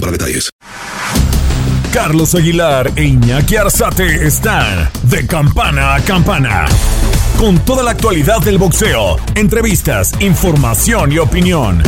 para detalles. Carlos Aguilar e Iñaki Arzate están de campana a campana. Con toda la actualidad del boxeo, entrevistas, información y opinión.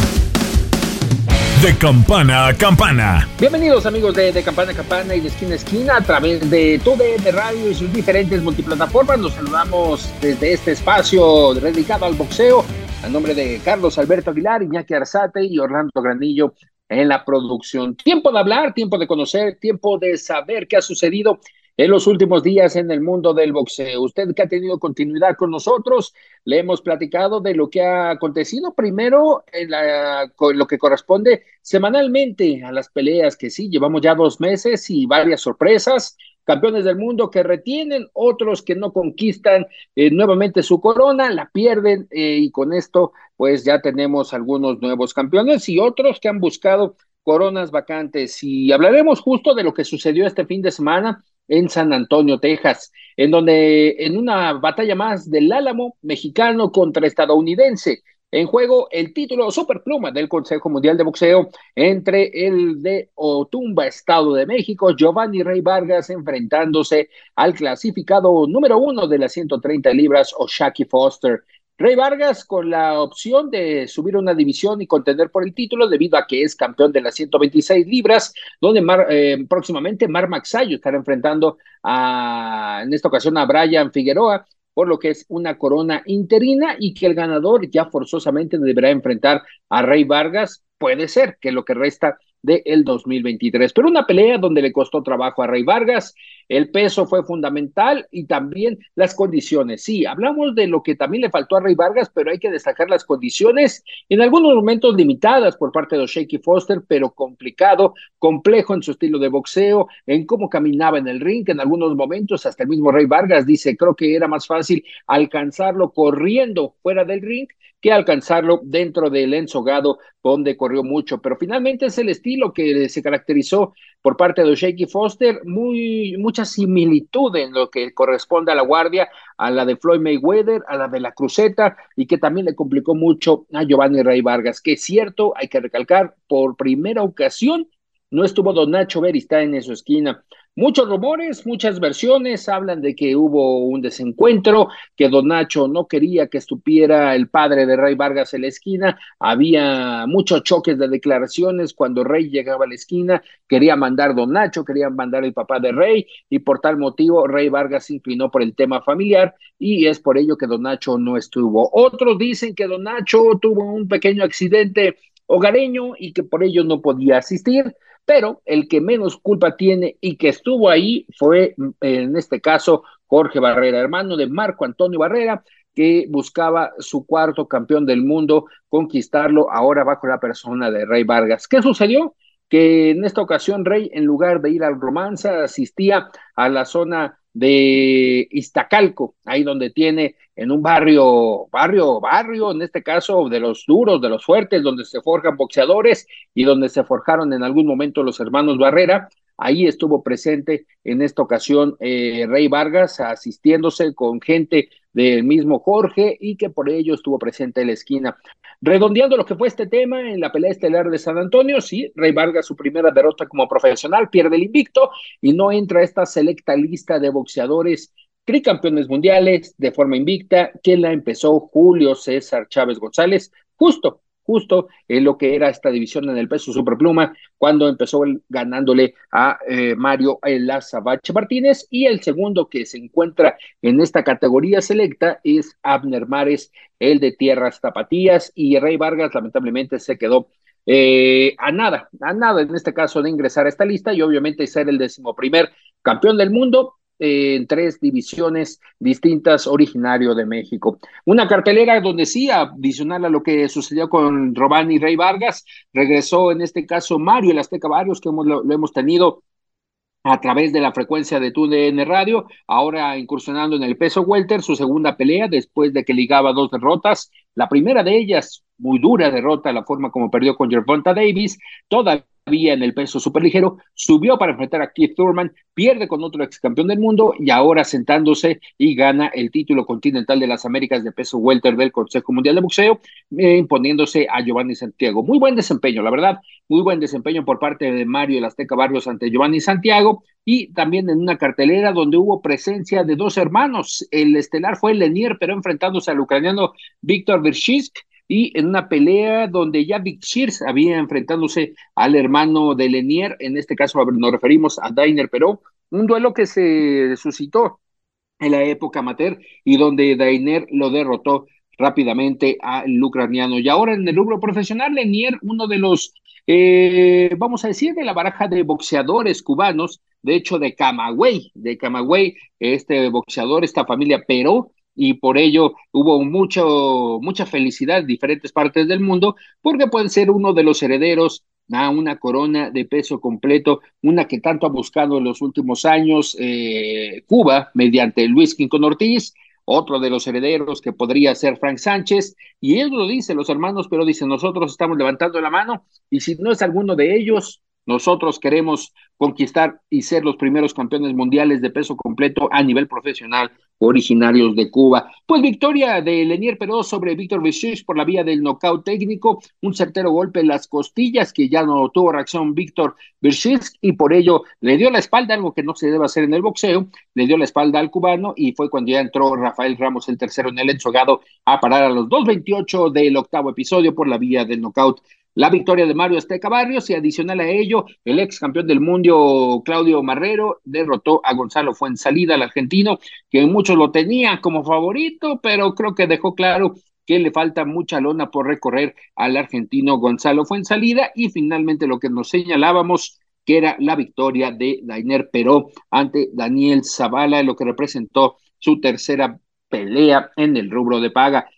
De campana a campana. Bienvenidos amigos de, de Campana a Campana y de Esquina a Esquina a través de de Radio y sus diferentes multiplataformas. Nos saludamos desde este espacio dedicado al boxeo. A nombre de Carlos Alberto Aguilar, Iñaki Arzate y Orlando Granillo en la producción. Tiempo de hablar, tiempo de conocer, tiempo de saber qué ha sucedido en los últimos días en el mundo del boxeo. Usted que ha tenido continuidad con nosotros, le hemos platicado de lo que ha acontecido primero en la, lo que corresponde semanalmente a las peleas que sí, llevamos ya dos meses y varias sorpresas campeones del mundo que retienen, otros que no conquistan eh, nuevamente su corona, la pierden eh, y con esto pues ya tenemos algunos nuevos campeones y otros que han buscado coronas vacantes. Y hablaremos justo de lo que sucedió este fin de semana en San Antonio, Texas, en donde en una batalla más del Álamo mexicano contra estadounidense, en juego el título superpluma del Consejo Mundial de Boxeo entre el de Otumba, Estado de México, Giovanni Rey Vargas enfrentándose al clasificado número uno de las 130 libras, Oshaki Foster. Rey Vargas con la opción de subir una división y contender por el título debido a que es campeón de las 126 libras, donde eh, próximamente Mar Maxayo estará enfrentando a, en esta ocasión a Brian Figueroa, por lo que es una corona interina y que el ganador ya forzosamente deberá enfrentar a Rey Vargas. Puede ser que lo que resta del el 2023. Pero una pelea donde le costó trabajo a Rey Vargas, el peso fue fundamental y también las condiciones. Sí, hablamos de lo que también le faltó a Rey Vargas, pero hay que destacar las condiciones en algunos momentos limitadas por parte de Shaky Foster, pero complicado, complejo en su estilo de boxeo, en cómo caminaba en el ring, en algunos momentos hasta el mismo Rey Vargas dice, creo que era más fácil alcanzarlo corriendo fuera del ring que alcanzarlo dentro del ensogado donde corrió mucho, pero finalmente es el estilo que se caracterizó por parte de Shaky Foster, muy, mucha similitud en lo que corresponde a la guardia, a la de Floyd Mayweather, a la de la Cruceta, y que también le complicó mucho a Giovanni Rey Vargas, que es cierto, hay que recalcar, por primera ocasión no estuvo Don Nacho Beristain en su esquina. Muchos rumores, muchas versiones hablan de que hubo un desencuentro, que Don Nacho no quería que estuviera el padre de Rey Vargas en la esquina, había muchos choques de declaraciones cuando Rey llegaba a la esquina, quería mandar Don Nacho, quería mandar el papá de Rey y por tal motivo Rey Vargas se inclinó por el tema familiar y es por ello que Don Nacho no estuvo. Otros dicen que Don Nacho tuvo un pequeño accidente hogareño y que por ello no podía asistir pero el que menos culpa tiene y que estuvo ahí fue, en este caso, Jorge Barrera, hermano de Marco Antonio Barrera, que buscaba su cuarto campeón del mundo, conquistarlo ahora bajo la persona de Rey Vargas. ¿Qué sucedió? Que en esta ocasión Rey, en lugar de ir al romanza, asistía a la zona de Iztacalco, ahí donde tiene en un barrio, barrio, barrio, en este caso de los duros, de los fuertes, donde se forjan boxeadores y donde se forjaron en algún momento los hermanos Barrera. Ahí estuvo presente en esta ocasión eh, Rey Vargas asistiéndose con gente del mismo Jorge y que por ello estuvo presente en la esquina. Redondeando lo que fue este tema en la pelea estelar de San Antonio, sí, Rey Vargas su primera derrota como profesional, pierde el invicto y no entra a esta selecta lista de boxeadores tricampeones mundiales de forma invicta, que la empezó Julio César Chávez González, justo justo en lo que era esta división en el peso superpluma, cuando empezó ganándole a eh, Mario Lazabache Martínez, y el segundo que se encuentra en esta categoría selecta es Abner Mares, el de Tierras Tapatías, y Rey Vargas lamentablemente se quedó eh, a nada, a nada en este caso de ingresar a esta lista y obviamente ser el decimoprimer campeón del mundo, en tres divisiones distintas originario de México. Una cartelera donde sí, adicional a lo que sucedió con Robani Rey Vargas, regresó en este caso Mario el Azteca Varios, que lo, hemos tenido a través de la frecuencia de TUDN Radio, ahora incursionando en el peso welter, su segunda pelea después de que ligaba dos derrotas, la primera de ellas, muy dura derrota, la forma como perdió con Gervonta Davis, toda en el peso superligero, subió para enfrentar a Keith Thurman, pierde con otro ex campeón del mundo y ahora sentándose y gana el título continental de las Américas de peso welter del Consejo Mundial de Boxeo, eh, imponiéndose a Giovanni Santiago. Muy buen desempeño, la verdad, muy buen desempeño por parte de Mario el Azteca Barrios ante Giovanni Santiago y también en una cartelera donde hubo presencia de dos hermanos. El estelar fue Lenier, pero enfrentándose al ucraniano Víctor Virshisk y en una pelea donde ya Vic Shears había enfrentándose al hermano de Lenier, en este caso nos referimos a Dainer pero un duelo que se suscitó en la época amateur y donde Dainer lo derrotó rápidamente al ucraniano. Y ahora en el rubro profesional, Lenier, uno de los, eh, vamos a decir, de la baraja de boxeadores cubanos, de hecho de Camagüey, de Camagüey, este boxeador, esta familia Peró, y por ello hubo mucho, mucha felicidad en diferentes partes del mundo, porque puede ser uno de los herederos a una corona de peso completo, una que tanto ha buscado en los últimos años eh, Cuba mediante Luis Quincón Ortiz, otro de los herederos que podría ser Frank Sánchez, y él lo dice, los hermanos, pero dice, nosotros estamos levantando la mano, y si no es alguno de ellos, nosotros queremos conquistar y ser los primeros campeones mundiales de peso completo a nivel profesional originarios de Cuba. Pues victoria de Lenier Peró sobre Víctor Vichy por la vía del nocaut técnico, un certero golpe en las costillas que ya no tuvo reacción Víctor Vichy y por ello le dio la espalda, algo que no se debe hacer en el boxeo, le dio la espalda al cubano y fue cuando ya entró Rafael Ramos el tercero en el ensogado a parar a los 2.28 del octavo episodio por la vía del nocaut la victoria de Mario Azteca Barrios y adicional a ello, el ex campeón del mundo Claudio Marrero derrotó a Gonzalo Fuensalida, el argentino, que muchos lo tenían como favorito, pero creo que dejó claro que le falta mucha lona por recorrer al argentino Gonzalo Fuensalida y finalmente lo que nos señalábamos que era la victoria de Dainer Peró ante Daniel Zavala, lo que representó su tercera pelea en el rubro de paga.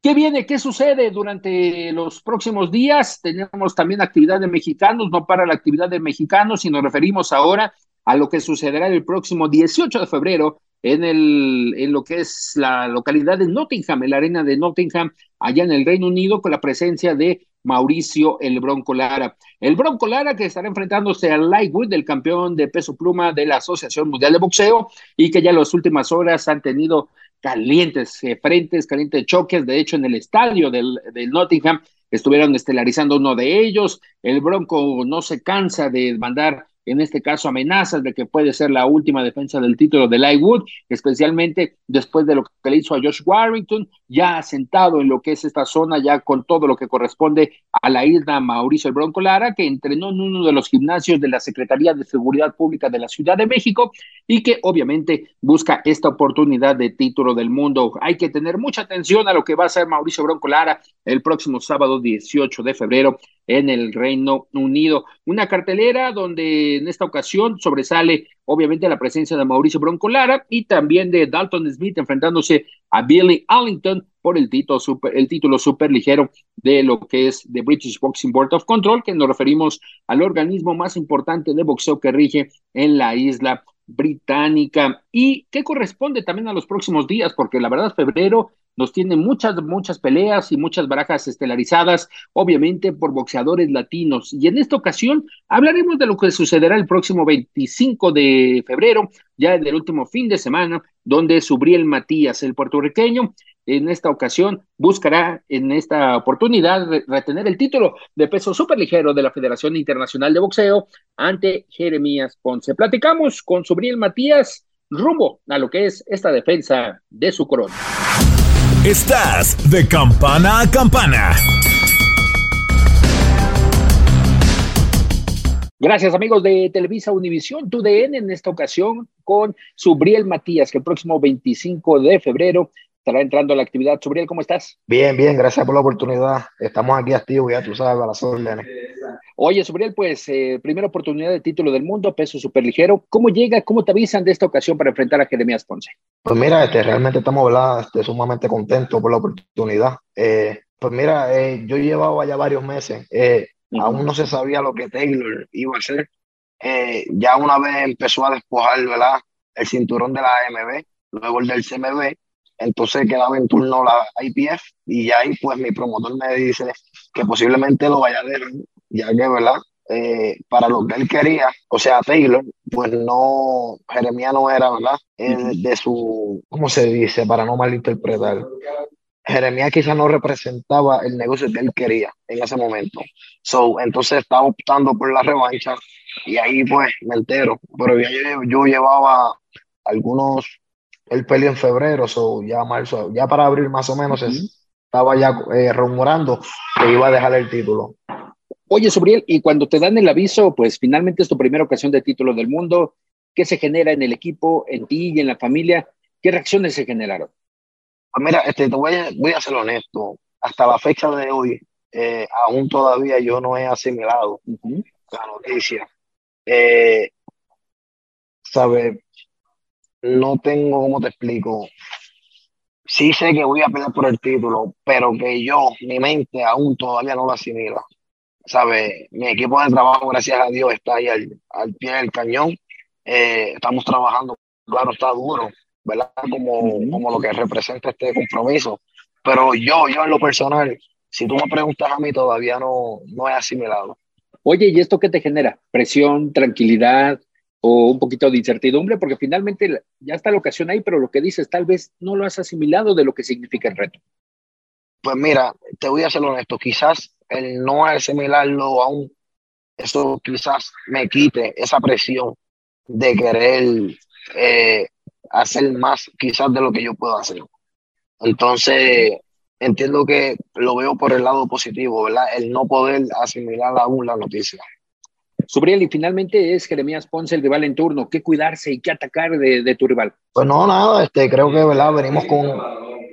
¿Qué viene? ¿Qué sucede durante los próximos días? Tenemos también actividad de mexicanos, no para la actividad de mexicanos, si nos referimos ahora a lo que sucederá el próximo 18 de febrero en, el, en lo que es la localidad de Nottingham, en la arena de Nottingham, allá en el Reino Unido, con la presencia de Mauricio el Bronco Lara. El Bronco Lara que estará enfrentándose al Lightwood, el campeón de peso pluma de la Asociación Mundial de Boxeo, y que ya en las últimas horas han tenido calientes eh, frentes, calientes choques. De hecho, en el estadio del, del, Nottingham estuvieron estelarizando uno de ellos. El Bronco no se cansa de mandar en este caso amenazas de que puede ser la última defensa del título de Lightwood, especialmente después de lo que le hizo a Josh Warrington, ya asentado en lo que es esta zona, ya con todo lo que corresponde a la isla Mauricio Bronco Lara, que entrenó en uno de los gimnasios de la Secretaría de Seguridad Pública de la Ciudad de México y que obviamente busca esta oportunidad de título del mundo. Hay que tener mucha atención a lo que va a hacer Mauricio Bronco Lara el próximo sábado 18 de febrero en el Reino Unido. Una cartelera donde en esta ocasión sobresale obviamente la presencia de Mauricio Bronco Lara y también de Dalton Smith enfrentándose a Billy Allington por el título super, el título super ligero de lo que es The British Boxing Board of Control, que nos referimos al organismo más importante de boxeo que rige en la isla británica y que corresponde también a los próximos días, porque la verdad febrero nos tiene muchas, muchas peleas y muchas barajas estelarizadas, obviamente por boxeadores latinos. Y en esta ocasión hablaremos de lo que sucederá el próximo 25 de febrero, ya en el último fin de semana, donde Subriel Matías, el puertorriqueño, en esta ocasión buscará en esta oportunidad retener el título de peso superligero de la Federación Internacional de Boxeo ante Jeremías Ponce. Platicamos con Subriel Matías rumbo a lo que es esta defensa de su corona. Estás de campana a campana. Gracias amigos de Televisa Univisión, TUDN en esta ocasión con Subriel Matías, que el próximo 25 de febrero estará entrando a la actividad. Subriel, ¿cómo estás? Bien, bien, gracias por la oportunidad. Estamos aquí activos, ya tú sabes, a las órdenes. Oye, Subriel, pues eh, primera oportunidad de título del mundo, peso superligero. ¿Cómo llega, cómo te avisan de esta ocasión para enfrentar a Jeremías Ponce? Pues mira, este, realmente estamos ¿verdad? Este, sumamente contentos por la oportunidad. Eh, pues mira, eh, yo llevaba ya varios meses, eh, aún no se sabía lo que Taylor iba a hacer. Eh, ya una vez empezó a despojar ¿verdad? el cinturón de la AMB, luego el del CMB, entonces quedaba en turno la IPF y ya ahí pues mi promotor me dice que posiblemente lo vaya a dejar, ya que, ¿verdad? Eh, para lo que él quería, o sea, Taylor, pues no, Jeremías no era, ¿verdad? Eh, de su, ¿cómo se dice? Para no malinterpretar. Jeremías quizás no representaba el negocio que él quería en ese momento. So, entonces estaba optando por la revancha y ahí pues me entero. Pero ya yo, yo llevaba algunos, él peleó en febrero, so ya marzo, ya para abril más o menos estaba ya eh, rumorando que iba a dejar el título. Oye, Subriel, y cuando te dan el aviso, pues finalmente es tu primera ocasión de título del mundo, ¿qué se genera en el equipo, en ti y en la familia? ¿Qué reacciones se generaron? Pues mira, este, te voy a, voy a ser honesto. Hasta la fecha de hoy, eh, aún todavía yo no he asimilado la noticia. Eh, ¿Sabe? No tengo, ¿cómo te explico? Sí sé que voy a pelear por el título, pero que yo, mi mente aún todavía no lo asimila. ¿Sabe? Mi equipo de trabajo, gracias a Dios, está ahí al, al pie del cañón. Eh, estamos trabajando, claro, está duro, ¿verdad? Como, como lo que representa este compromiso. Pero yo, yo en lo personal, si tú me preguntas a mí, todavía no, no he asimilado. Oye, ¿y esto qué te genera? ¿Presión, tranquilidad o un poquito de incertidumbre? Porque finalmente ya está la ocasión ahí, pero lo que dices, tal vez no lo has asimilado de lo que significa el reto. Pues mira, te voy a ser honesto, quizás el no asimilarlo aún, eso quizás me quite esa presión de querer eh, hacer más quizás de lo que yo puedo hacer. Entonces, entiendo que lo veo por el lado positivo, ¿verdad? El no poder asimilar aún la noticia. Subriel, y finalmente es Jeremías Ponce el rival en turno. ¿Qué cuidarse y qué atacar de, de tu rival? Pues no, nada, este, creo que, ¿verdad? Venimos con,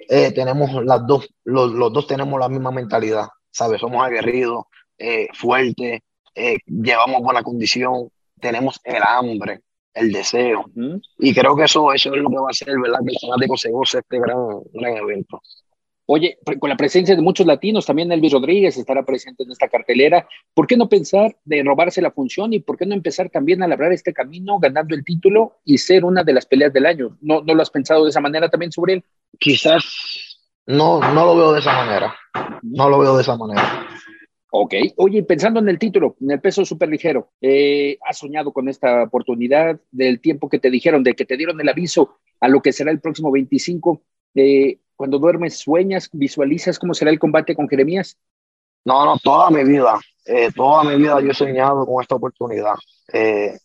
eh, tenemos las dos, los, los, dos tenemos la misma mentalidad, ¿sabes? Somos aguerridos, eh, fuertes, eh, llevamos buena condición, tenemos el hambre, el deseo. Uh -huh. Y creo que eso, eso es lo que va a hacer, ¿verdad? Que el fanático se goce este gran, gran evento. Oye, con la presencia de muchos latinos, también Elvis Rodríguez estará presente en esta cartelera. ¿Por qué no pensar de robarse la función y por qué no empezar también a labrar este camino ganando el título y ser una de las peleas del año? ¿No, no lo has pensado de esa manera también sobre él? Quizás no, no lo veo de esa manera. No lo veo de esa manera. Ok. Oye, pensando en el título, en el peso súper ligero, eh, ¿has soñado con esta oportunidad del tiempo que te dijeron, de que te dieron el aviso a lo que será el próximo 25? Eh, cuando duermes, sueñas, visualizas cómo será el combate con Jeremías? No, no, toda mi vida, eh, toda mi vida yo he soñado con esta oportunidad. Eh,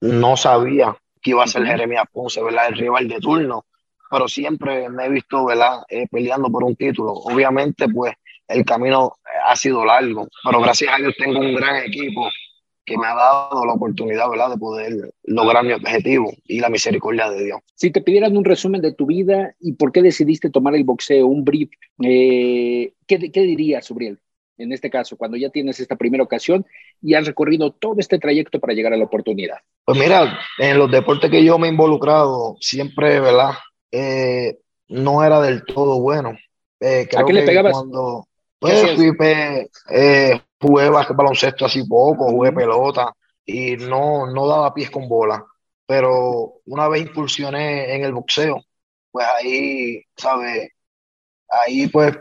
no sabía que iba a ser Jeremías Ponce, ¿verdad? El rival de turno, pero siempre me he visto, ¿verdad? Eh, peleando por un título. Obviamente, pues el camino ha sido largo, pero gracias a Dios tengo un gran equipo que me ha dado la oportunidad, ¿verdad?, de poder lograr mi objetivo y la misericordia de Dios. Si te pidieran un resumen de tu vida y por qué decidiste tomar el boxeo, un brief, eh, ¿qué, ¿qué dirías sobre él? En este caso, cuando ya tienes esta primera ocasión y has recorrido todo este trayecto para llegar a la oportunidad. Pues mira, en los deportes que yo me he involucrado, siempre, ¿verdad? Eh, no era del todo bueno. Eh, ¿A qué le pegabas? Cuando, pues, fui, eh, jugué baloncesto así poco, jugué pelota y no, no daba pies con bola. Pero una vez incursioné en el boxeo, pues ahí, ¿sabes? Ahí pues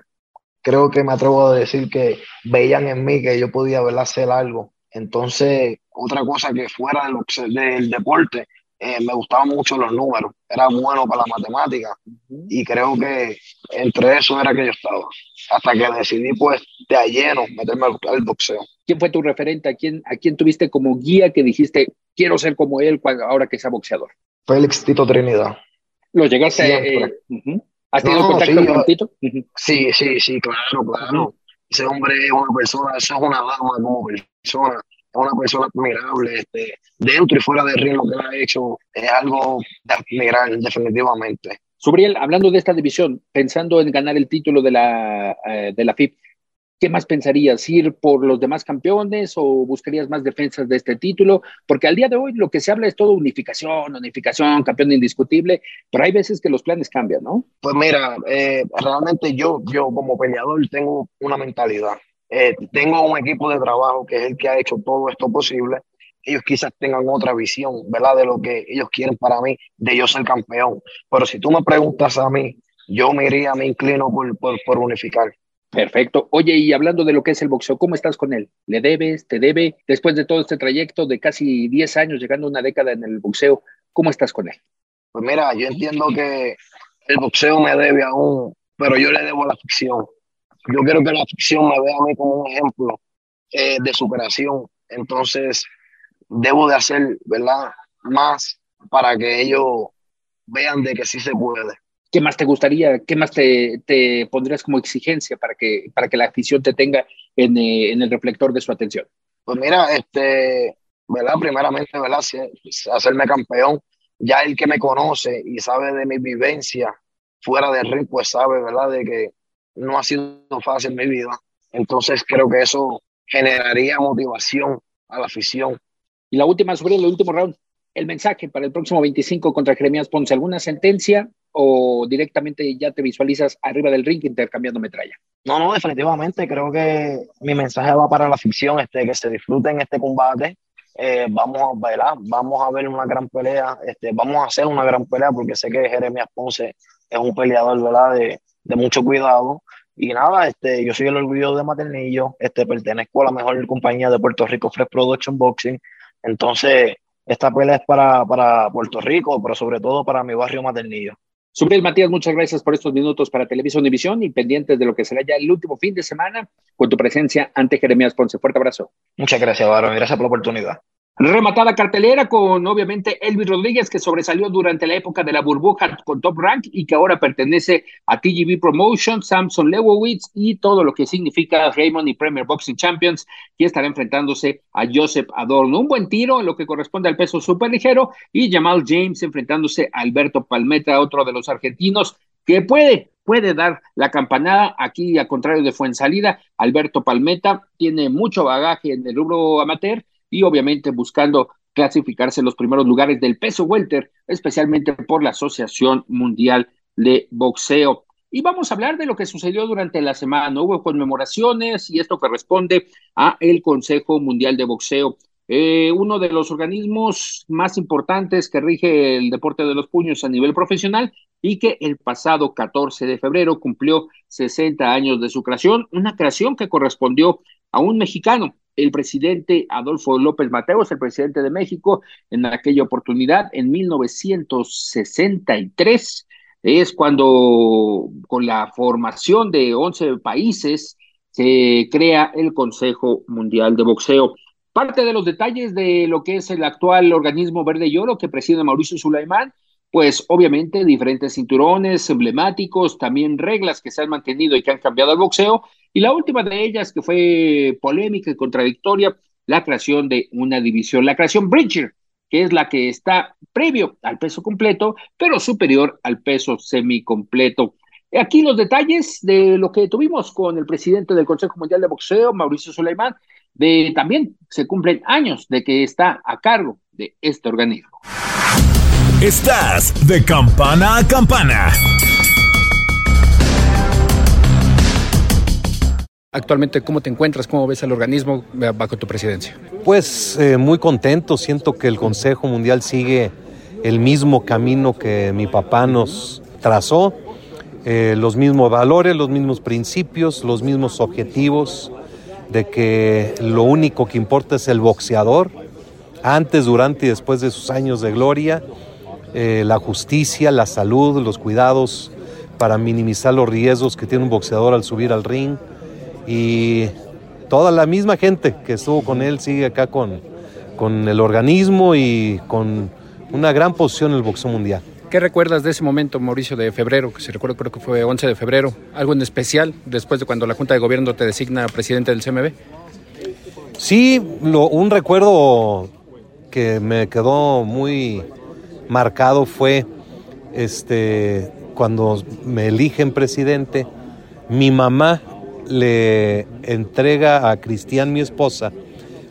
creo que me atrevo a decir que veían en mí que yo podía ¿verdad? hacer algo. Entonces, otra cosa que fuera del, del deporte, eh, me gustaban mucho los números, era bueno para la matemática uh -huh. y creo que entre eso era que yo estaba, hasta que decidí pues de a lleno meterme al, boxeo. ¿Quién fue tu referente? ¿A quién, ¿A quién tuviste como guía que dijiste, quiero ser como él ahora que sea boxeador? Félix Tito Trinidad. ¿Lo llegaste. Eh, uh -huh. ¿Has tenido no, contacto sí, con Tito? Uh -huh. Sí, sí, sí, claro, claro. Ese hombre es una persona, eso es una dama como persona una persona admirable, este, dentro y fuera del ring lo que él ha hecho es algo de admirar definitivamente. Subriel, hablando de esta división, pensando en ganar el título de la, eh, de la FIP, ¿qué más pensarías? ¿Ir por los demás campeones o buscarías más defensas de este título? Porque al día de hoy lo que se habla es todo unificación, unificación, campeón indiscutible, pero hay veces que los planes cambian, ¿no? Pues mira, eh, realmente yo, yo como peleador tengo una mentalidad. Eh, tengo un equipo de trabajo que es el que ha hecho todo esto posible. Ellos quizás tengan otra visión, ¿verdad? De lo que ellos quieren para mí, de yo ser campeón. Pero si tú me preguntas a mí, yo me iría, me inclino por, por, por unificar. Perfecto. Oye, y hablando de lo que es el boxeo, ¿cómo estás con él? ¿Le debes? ¿Te debe? Después de todo este trayecto de casi 10 años, llegando a una década en el boxeo, ¿cómo estás con él? Pues mira, yo entiendo que el boxeo me debe aún, pero yo le debo a la ficción. Yo quiero que la ficción me vea a mí como un ejemplo eh, de superación. Entonces, debo de hacer, ¿verdad? Más para que ellos vean de que sí se puede. ¿Qué más te gustaría, qué más te, te pondrías como exigencia para que, para que la afición te tenga en, eh, en el reflector de su atención? Pues mira, este, ¿verdad? Primeramente, ¿verdad? Hacerme campeón. Ya el que me conoce y sabe de mi vivencia fuera del ring, pues sabe, ¿verdad? De que no ha sido fácil mi vida. Entonces creo que eso generaría motivación a la afición. Y la última sobre el último round, el mensaje para el próximo 25 contra Jeremías Ponce, ¿alguna sentencia o directamente ya te visualizas arriba del ring intercambiando metralla? No, no, definitivamente creo que mi mensaje va para la ficción, este, que se disfruten este combate. Eh, vamos a bailar, vamos a ver una gran pelea, este, vamos a hacer una gran pelea porque sé que Jeremías Ponce es un peleador ¿verdad? De, de mucho cuidado. Y nada, este, yo soy el orgullo de Maternillo, este, pertenezco a la mejor compañía de Puerto Rico, Fresh Production Boxing. Entonces, esta pelea es para, para Puerto Rico, pero sobre todo para mi barrio Maternillo. Subriel Matías, muchas gracias por estos minutos para Televisión División y pendientes de lo que será ya el último fin de semana con tu presencia ante Jeremías Ponce. Fuerte abrazo. Muchas gracias, Varo. Gracias por la oportunidad. Rematada cartelera con obviamente Elvis Rodríguez que sobresalió durante la época de la burbuja con Top Rank y que ahora pertenece a TGV Promotion, Samson Lewowitz y todo lo que significa Raymond y Premier Boxing Champions que estará enfrentándose a Joseph Adorno. Un buen tiro en lo que corresponde al peso super ligero y Jamal James enfrentándose a Alberto Palmeta, otro de los argentinos que puede puede dar la campanada. Aquí, a contrario de Fuensalida, Alberto Palmeta tiene mucho bagaje en el rubro amateur y obviamente buscando clasificarse en los primeros lugares del peso welter, especialmente por la Asociación Mundial de Boxeo. Y vamos a hablar de lo que sucedió durante la semana. Hubo conmemoraciones y esto corresponde a el Consejo Mundial de Boxeo. Eh, uno de los organismos más importantes que rige el deporte de los puños a nivel profesional y que el pasado 14 de febrero cumplió 60 años de su creación, una creación que correspondió a un mexicano, el presidente Adolfo López Mateos, el presidente de México, en aquella oportunidad, en 1963, es cuando con la formación de 11 países se crea el Consejo Mundial de Boxeo. Parte de los detalles de lo que es el actual organismo verde y oro que preside Mauricio Sulaimán, pues obviamente diferentes cinturones emblemáticos, también reglas que se han mantenido y que han cambiado al boxeo, y la última de ellas que fue polémica y contradictoria, la creación de una división, la creación Bridger, que es la que está previo al peso completo, pero superior al peso semicompleto. Aquí los detalles de lo que tuvimos con el presidente del Consejo Mundial de Boxeo, Mauricio Suleiman, de también se cumplen años de que está a cargo de este organismo. Estás de campana a campana. Actualmente, ¿cómo te encuentras? ¿Cómo ves al organismo bajo tu presidencia? Pues eh, muy contento. Siento que el Consejo Mundial sigue el mismo camino que mi papá nos trazó. Eh, los mismos valores, los mismos principios, los mismos objetivos de que lo único que importa es el boxeador, antes, durante y después de sus años de gloria, eh, la justicia, la salud, los cuidados para minimizar los riesgos que tiene un boxeador al subir al ring. Y toda la misma gente que estuvo con él sigue acá con, con el organismo y con una gran posición en el boxeo mundial. ¿Qué recuerdas de ese momento, Mauricio, de febrero? Que si recuerdo, creo que fue 11 de febrero. ¿Algo en especial después de cuando la Junta de Gobierno te designa presidente del CMB? Sí, lo, un recuerdo que me quedó muy marcado fue este, cuando me eligen presidente, mi mamá le entrega a Cristian, mi esposa,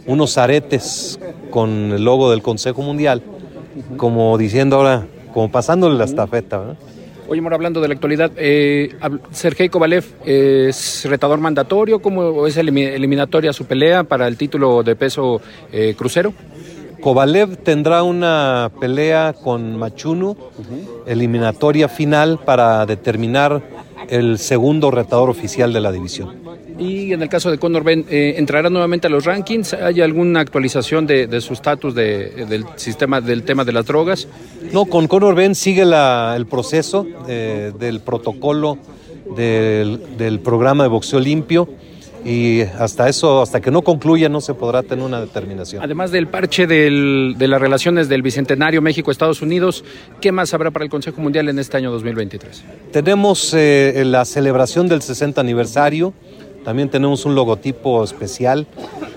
unos aretes con el logo del Consejo Mundial, como diciendo ahora, como pasándole la estafeta. Oye, Mora, hablando de la actualidad, eh, Sergei Kovalev es retador mandatorio, ¿cómo es eliminatoria su pelea para el título de peso eh, crucero? Kovalev tendrá una pelea con Machunu, eliminatoria final para determinar el segundo retador oficial de la división. Y en el caso de Conor Ben, eh, ¿entrará nuevamente a los rankings? ¿Hay alguna actualización de, su estatus del sistema del tema de las drogas? No, con Conor Ben sigue el proceso eh, del protocolo del, del programa de boxeo limpio y hasta eso, hasta que no concluya, no se podrá tener una determinación. Además del parche de las relaciones del Bicentenario México-Estados Unidos, ¿qué más habrá para el Consejo Mundial en este año 2023? Tenemos eh, la celebración del 60 aniversario, también tenemos un logotipo especial,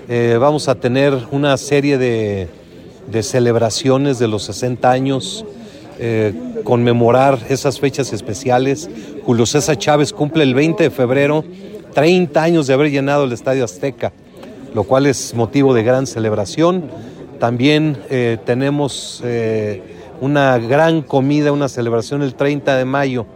eh, vamos a tener una serie de, celebraciones de los 60 años. Eh, conmemorar esas fechas especiales. Julio César Chávez cumple el 20 de febrero 30 años de haber llenado el Estadio Azteca, lo cual es motivo de gran celebración. También eh, tenemos eh, una gran comida, una celebración el 30 de mayo,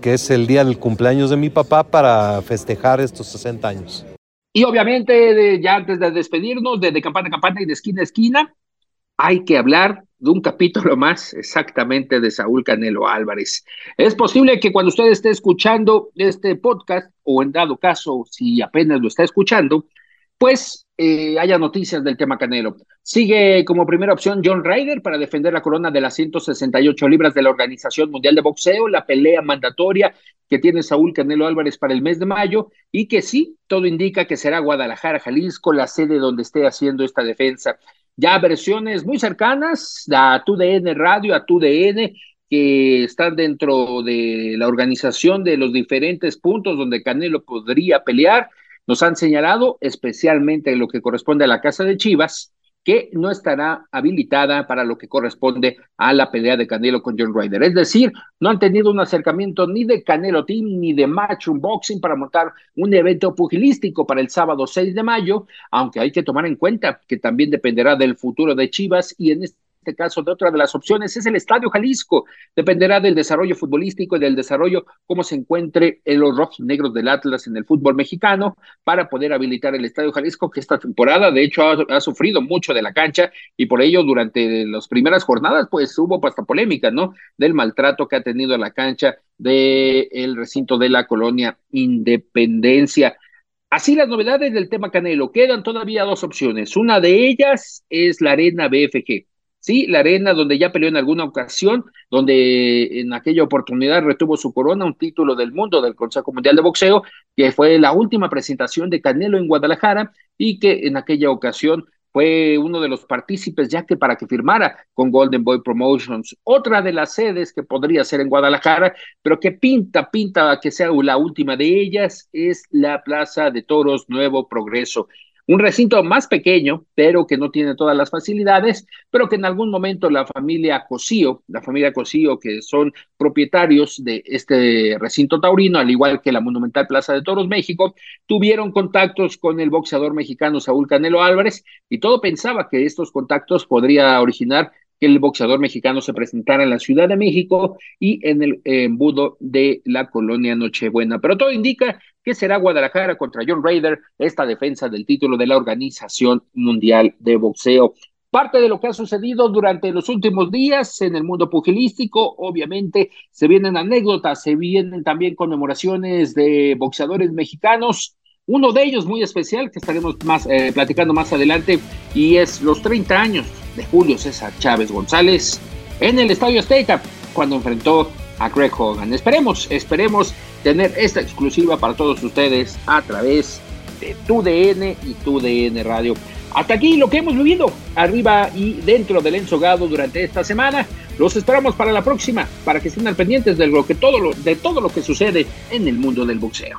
que es el día del cumpleaños de mi papá para festejar estos 60 años. Y obviamente, ya antes de despedirnos, de, de campana a campana y de esquina a esquina, hay que hablar de un capítulo más exactamente de Saúl Canelo Álvarez. Es posible que cuando usted esté escuchando este podcast, o en dado caso, si apenas lo está escuchando, pues eh, haya noticias del tema Canelo. Sigue como primera opción John Ryder para defender la corona de las 168 libras de la Organización Mundial de Boxeo, la pelea mandatoria que tiene Saúl Canelo Álvarez para el mes de mayo y que sí, todo indica que será Guadalajara, Jalisco, la sede donde esté haciendo esta defensa ya versiones muy cercanas a TUDN Radio, a TUDN, que están dentro de la organización de los diferentes puntos donde Canelo podría pelear, nos han señalado, especialmente en lo que corresponde a la Casa de Chivas, que no estará habilitada para lo que corresponde a la pelea de Canelo con John Ryder. Es decir, no han tenido un acercamiento ni de Canelo Team ni de Matchroom Boxing para montar un evento pugilístico para el sábado 6 de mayo, aunque hay que tomar en cuenta que también dependerá del futuro de Chivas y en este este caso de otra de las opciones es el Estadio Jalisco. Dependerá del desarrollo futbolístico y del desarrollo cómo se encuentre en los rojos negros del Atlas en el fútbol mexicano para poder habilitar el Estadio Jalisco que esta temporada de hecho ha, sufrido mucho de la cancha y por ello durante las primeras jornadas pues hubo hasta polémica, ¿no? Del maltrato que ha tenido la cancha del el recinto de la colonia Independencia. Así las novedades del tema Canelo. Quedan todavía dos opciones. Una de ellas es la Arena BFG. Sí, la arena donde ya peleó en alguna ocasión, donde en aquella oportunidad retuvo su corona, un título del mundo del Consejo Mundial de Boxeo, que fue la última presentación de Canelo en Guadalajara y que en aquella ocasión fue uno de los partícipes ya que para que firmara con Golden Boy Promotions, otra de las sedes que podría ser en Guadalajara, pero que pinta, pinta que sea la última de ellas, es la Plaza de Toros Nuevo Progreso un recinto más pequeño, pero que no tiene todas las facilidades, pero que en algún momento la familia Cosío, la familia Cosío, que son propietarios de este recinto taurino, al igual que la Monumental Plaza de Toros México, tuvieron contactos con el boxeador mexicano Saúl Canelo Álvarez y todo pensaba que estos contactos podría originar que el boxeador mexicano se presentara en la Ciudad de México y en el embudo de la colonia Nochebuena. Pero todo indica que será Guadalajara contra John Raider esta defensa del título de la Organización Mundial de Boxeo. Parte de lo que ha sucedido durante los últimos días en el mundo pugilístico, obviamente se vienen anécdotas, se vienen también conmemoraciones de boxeadores mexicanos uno de ellos muy especial que estaremos más eh, platicando más adelante y es los 30 años Julio César Chávez González en el Estadio Azteca cuando enfrentó a Greg Hogan. Esperemos, esperemos tener esta exclusiva para todos ustedes a través de tu DN y tu DN Radio. Hasta aquí lo que hemos vivido arriba y dentro del ensogado durante esta semana. Los esperamos para la próxima, para que estén al pendientes de, lo que todo de todo lo que sucede en el mundo del boxeo.